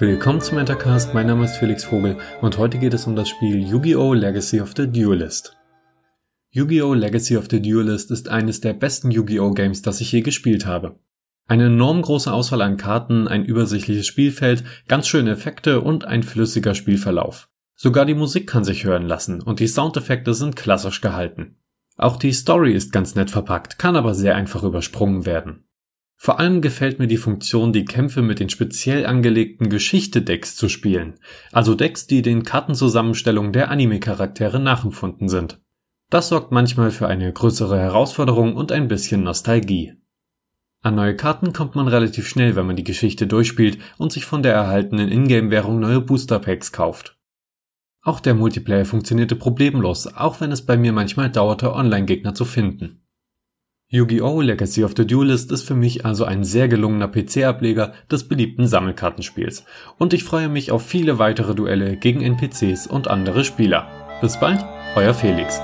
Willkommen zum Entercast, mein Name ist Felix Vogel und heute geht es um das Spiel Yu-Gi-Oh! Legacy of the Duelist. Yu-Gi-Oh! Legacy of the Duelist ist eines der besten Yu-Gi-Oh! Games, das ich je gespielt habe. Eine enorm große Auswahl an Karten, ein übersichtliches Spielfeld, ganz schöne Effekte und ein flüssiger Spielverlauf. Sogar die Musik kann sich hören lassen und die Soundeffekte sind klassisch gehalten. Auch die Story ist ganz nett verpackt, kann aber sehr einfach übersprungen werden. Vor allem gefällt mir die Funktion, die Kämpfe mit den speziell angelegten Geschichte-Decks zu spielen, also Decks, die den Kartenzusammenstellungen der Anime-Charaktere nachempfunden sind. Das sorgt manchmal für eine größere Herausforderung und ein bisschen Nostalgie. An neue Karten kommt man relativ schnell, wenn man die Geschichte durchspielt und sich von der erhaltenen Ingame-Währung neue Booster-Packs kauft. Auch der Multiplayer funktionierte problemlos, auch wenn es bei mir manchmal dauerte, Online-Gegner zu finden. Yu-Gi-Oh! Legacy of the Duelist ist für mich also ein sehr gelungener PC-Ableger des beliebten Sammelkartenspiels und ich freue mich auf viele weitere Duelle gegen NPCs und andere Spieler. Bis bald, euer Felix.